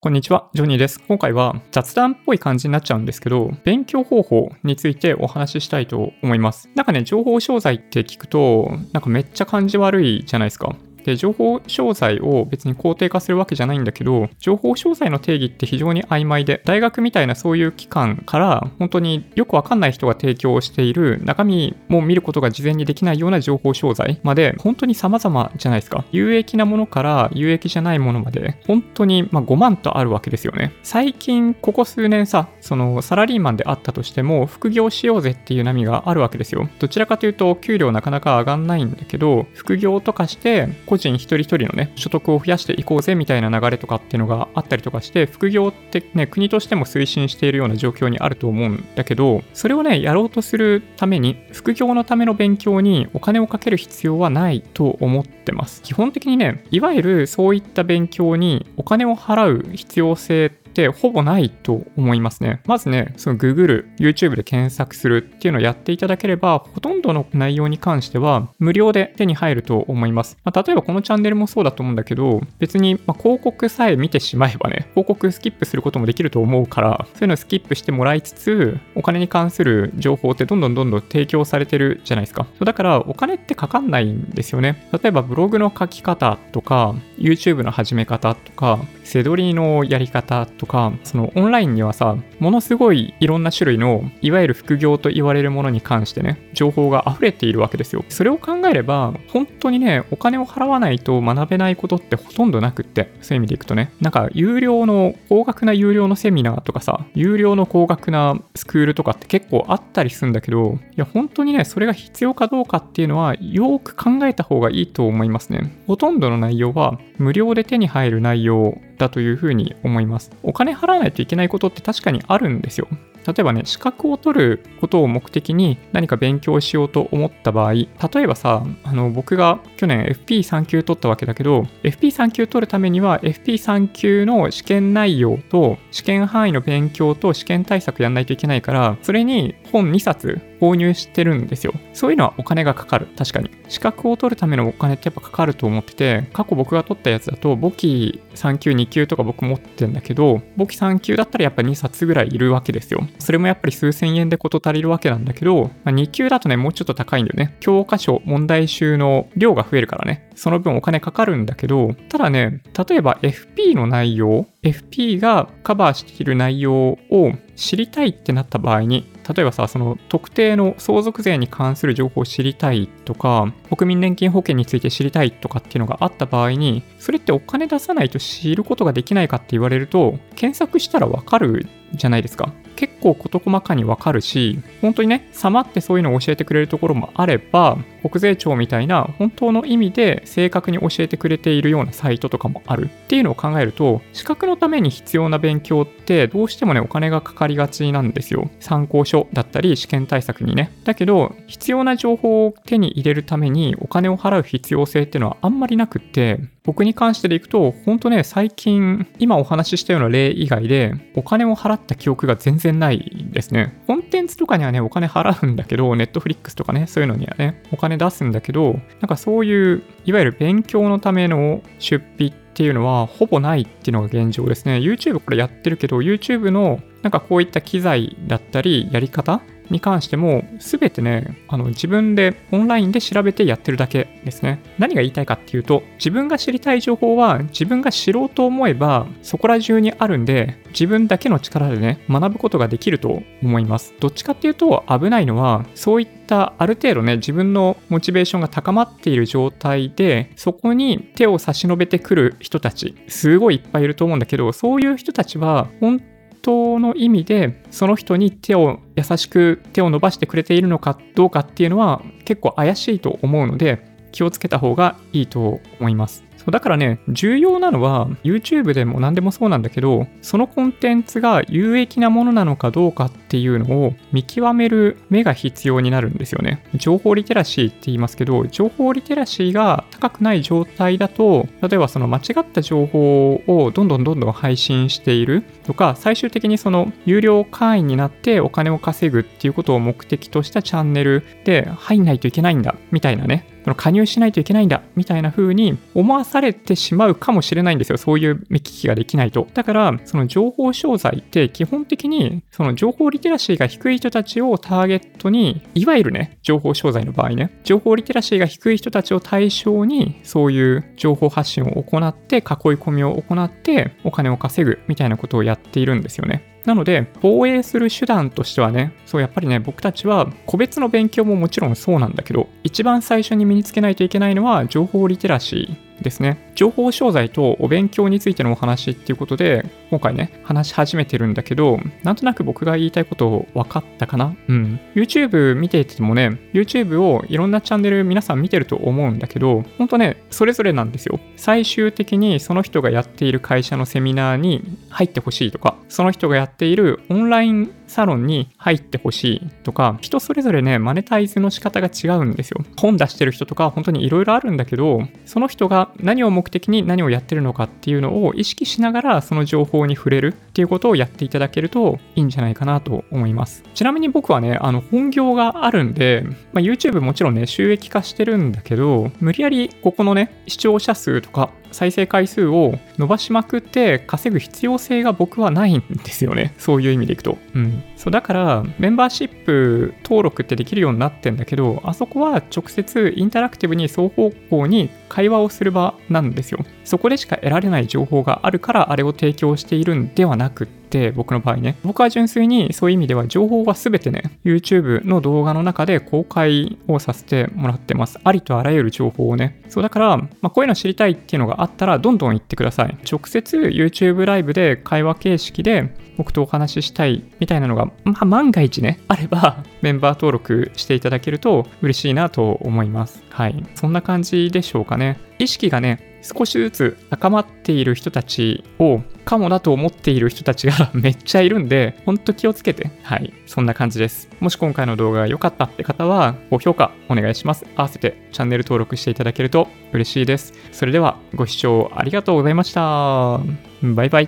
こんにちは、ジョニーです。今回は雑談っぽい感じになっちゃうんですけど、勉強方法についてお話ししたいと思います。なんかね、情報商材って聞くと、なんかめっちゃ感じ悪いじゃないですか。で、情報商材を別に肯定化するわけじゃないんだけど、情報商材の定義って非常に曖昧で、大学みたいなそういう機関から本当によくわかんない人が提供している中身も見ることが事前にできないような情報商材まで本当に様々じゃないですか。有益なものから有益じゃないものまで本当にま5万とあるわけですよね。最近ここ数年さ、そのサラリーマンであったとしても副業しようぜっていう波があるわけですよ。どちらかというと給料なかなか上がんないんだけど、副業とかして個人一人一人のね、所得を増やしていこうぜみたいな流れとかっていうのがあったりとかして、副業ってね、国としても推進しているような状況にあると思うんだけど、それをね、やろうとするために、副業のための勉強にお金をかける必要はないと思ってます。基本的にね、いわゆるそういった勉強にお金を払う必要性ってってほぼないと思いますね。まずね、その Google、YouTube で検索するっていうのをやっていただければ、ほとんどの内容に関しては無料で手に入ると思います。まあ、例えばこのチャンネルもそうだと思うんだけど、別にま広告さえ見てしまえばね、広告スキップすることもできると思うから、そういうのをスキップしてもらいつつ、お金に関する情報ってどんどんどんどん提供されてるじゃないですか。だからお金ってかかんないんですよね。例えばブログの書き方とか、YouTube の始め方とか、背取りのやり方とか、そのオンラインにはさ、ものすごいいろんな種類の、いわゆる副業と言われるものに関してね、情報が溢れているわけですよ。それを考えれば、本当にね、お金を払わないと学べないことってほとんどなくって、そういう意味でいくとね、なんか有料の、高額な有料のセミナーとかさ、有料の高額なスクールとかって結構あったりするんだけど、いや、本当にね、それが必要かどうかっていうのは、よく考えた方がいいと思いますね。ほとんどの内容は、無料で手に入る内容だというふうに思います。お金払わないといけないことって確かにあるんですよ。例えばね、資格を取ることを目的に何か勉強しようと思った場合、例えばさ、あの僕が去年 FP3 級取ったわけだけど、FP3 級取るためには FP3 級の試験内容と試験範囲の勉強と試験対策やんないといけないから、それに本2冊購入してるんですよ。そういうのはお金がかかる。確かに。資格を取るためのお金ってやっぱかかると思ってて、過去僕が取ったやつだと、簿記3級、2級とか僕持ってんだけど、簿記3級だったらやっぱ2冊ぐらいいるわけですよ。それもやっぱり数千円で事足りるわけなんだけど、まあ、2級だとね、もうちょっと高いんだよね。教科書、問題集の量が増えるからね。その分お金かかるんだけど、ただね、例えば FP の内容、FP がカバーしている内容を知りたいってなった場合に、例えばさ、その特定の相続税に関する情報を知りたいとか、国民年金保険について知りたいとかっていうのがあった場合に、それってお金出さないと知ることができないかって言われると、検索したらわかるじゃないですか。結構事細かにわかるし、本当にね、さまってそういうのを教えてくれるところもあれば、国税庁みたいな本当の意味で正確に教えてくれているようなサイトとかもあるっていうのを考えると、資格のために必要な勉強ってどうしてもね、お金がかかりがちなんですよ。参考書だったり試験対策にね。だけど、必要な情報を手に入れるためにお金を払う必要性っていうのはあんまりなくって、僕に関してでいくと、本当ね、最近、今お話ししたような例以外で、お金を払った記憶が全然然ないですね。コンテンツとかにはね、お金払うんだけど、ネットフリックスとかね、そういうのにはね、お金出すんだけど、なんかそういう、いわゆる勉強のための出費っていうのはほぼないっていうのが現状ですね。YouTube これやってるけど、YouTube のなんかこういった機材だったり、やり方に関しても、すべてね、あの自分でオンラインで調べてやってるだけですね。何が言いたいかっていうと、自分が知りたい情報は自分が知ろうと思えば、そこら中にあるんで、自分だけの力でね、学ぶことができると思います。どっちかっていうと、危ないのは、そういったある程度ね、自分のモチベーションが高まっている状態で、そこに手を差し伸べてくる人たち、すごいいっぱいいると思うんだけど、そういう人たちは、本当の意味でその人に手を優しく手を伸ばしてくれているのかどうかっていうのは結構怪しいと思うので気をつけた方がいいと思います。そうだからね、重要なのは YouTube でも何でもそうなんだけど、そのコンテンツが有益なものなのかどうかっていうのを見極める目が必要になるんですよね。情報リテラシーって言いますけど、情報リテラシーが高くない状態だと、例えばその間違った情報をどんどんどんどん配信しているとか、最終的にその有料会員になってお金を稼ぐっていうことを目的としたチャンネルで入んないといけないんだみたいなね、その加入しないといけないんだ、みたいな風に思わされてしまうかもしれないんですよ。そういう目利きができないと。だから、その情報商材って基本的に、その情報リテラシーが低い人たちをターゲットに、いわゆるね、情報商材の場合ね、情報リテラシーが低い人たちを対象に、そういう情報発信を行って、囲い込みを行って、お金を稼ぐみたいなことをやっているんですよね。なので、防衛する手段としてはね、そうやっぱりね、僕たちは個別の勉強ももちろんそうなんだけど、一番最初に身につけないといけないのは情報リテラシー。ですね。情報商材とお勉強についてのお話っていうことで、今回ね、話し始めてるんだけど、なんとなく僕が言いたいこと分かったかな？うん。YouTube 見ていてもね、YouTube をいろんなチャンネル皆さん見てると思うんだけど、ほんとね、それぞれなんですよ。最終的にその人がやっている会社のセミナーに入ってほしいとか、その人がやっているオンラインサロンに入ってほしいとか、人それぞれね、マネタイズの仕方が違うんですよ。本出してる人とか、本当にいろいろあるんだけど、その人が何を目的に何をやってるのかっていうのを意識しながら、その情報に触れるっていうことをやっていただけるといいんじゃないかなと思います。ちなみに僕はね、あの、本業があるんで、まあ、YouTube もちろんね、収益化してるんだけど、無理やりここのね、視聴者数とか、再生回数を伸ばしまくって稼ぐ必要性が僕はないんですよね。そういう意味でいくと。うん。そう、だから、メンバーシップ登録ってできるようになってんだけど、あそこは直接インタラクティブに双方向に会話をする場なんですよ。そこでしか得られない情報があるからあれを提供しているんではなくって、僕の場合ね。僕は純粋にそういう意味では情報は全てね、YouTube の動画の中で公開をさせてもらってます。ありとあらゆる情報をね。そうだから、まあ、こういうの知りたいっていうのがあったら、どんどん言ってください。直接 YouTube ライブで会話形式で僕とお話ししたいみたいなのがまあ、万が一ね、あれば、メンバー登録していただけると嬉しいなと思います。はい。そんな感じでしょうかね。意識がね、少しずつ高まっている人たちをかもだと思っている人たちが めっちゃいるんで、ほんと気をつけて。はい。そんな感じです。もし今回の動画が良かったって方は、高評価お願いします。合わせてチャンネル登録していただけると嬉しいです。それではご視聴ありがとうございました。バイバイ。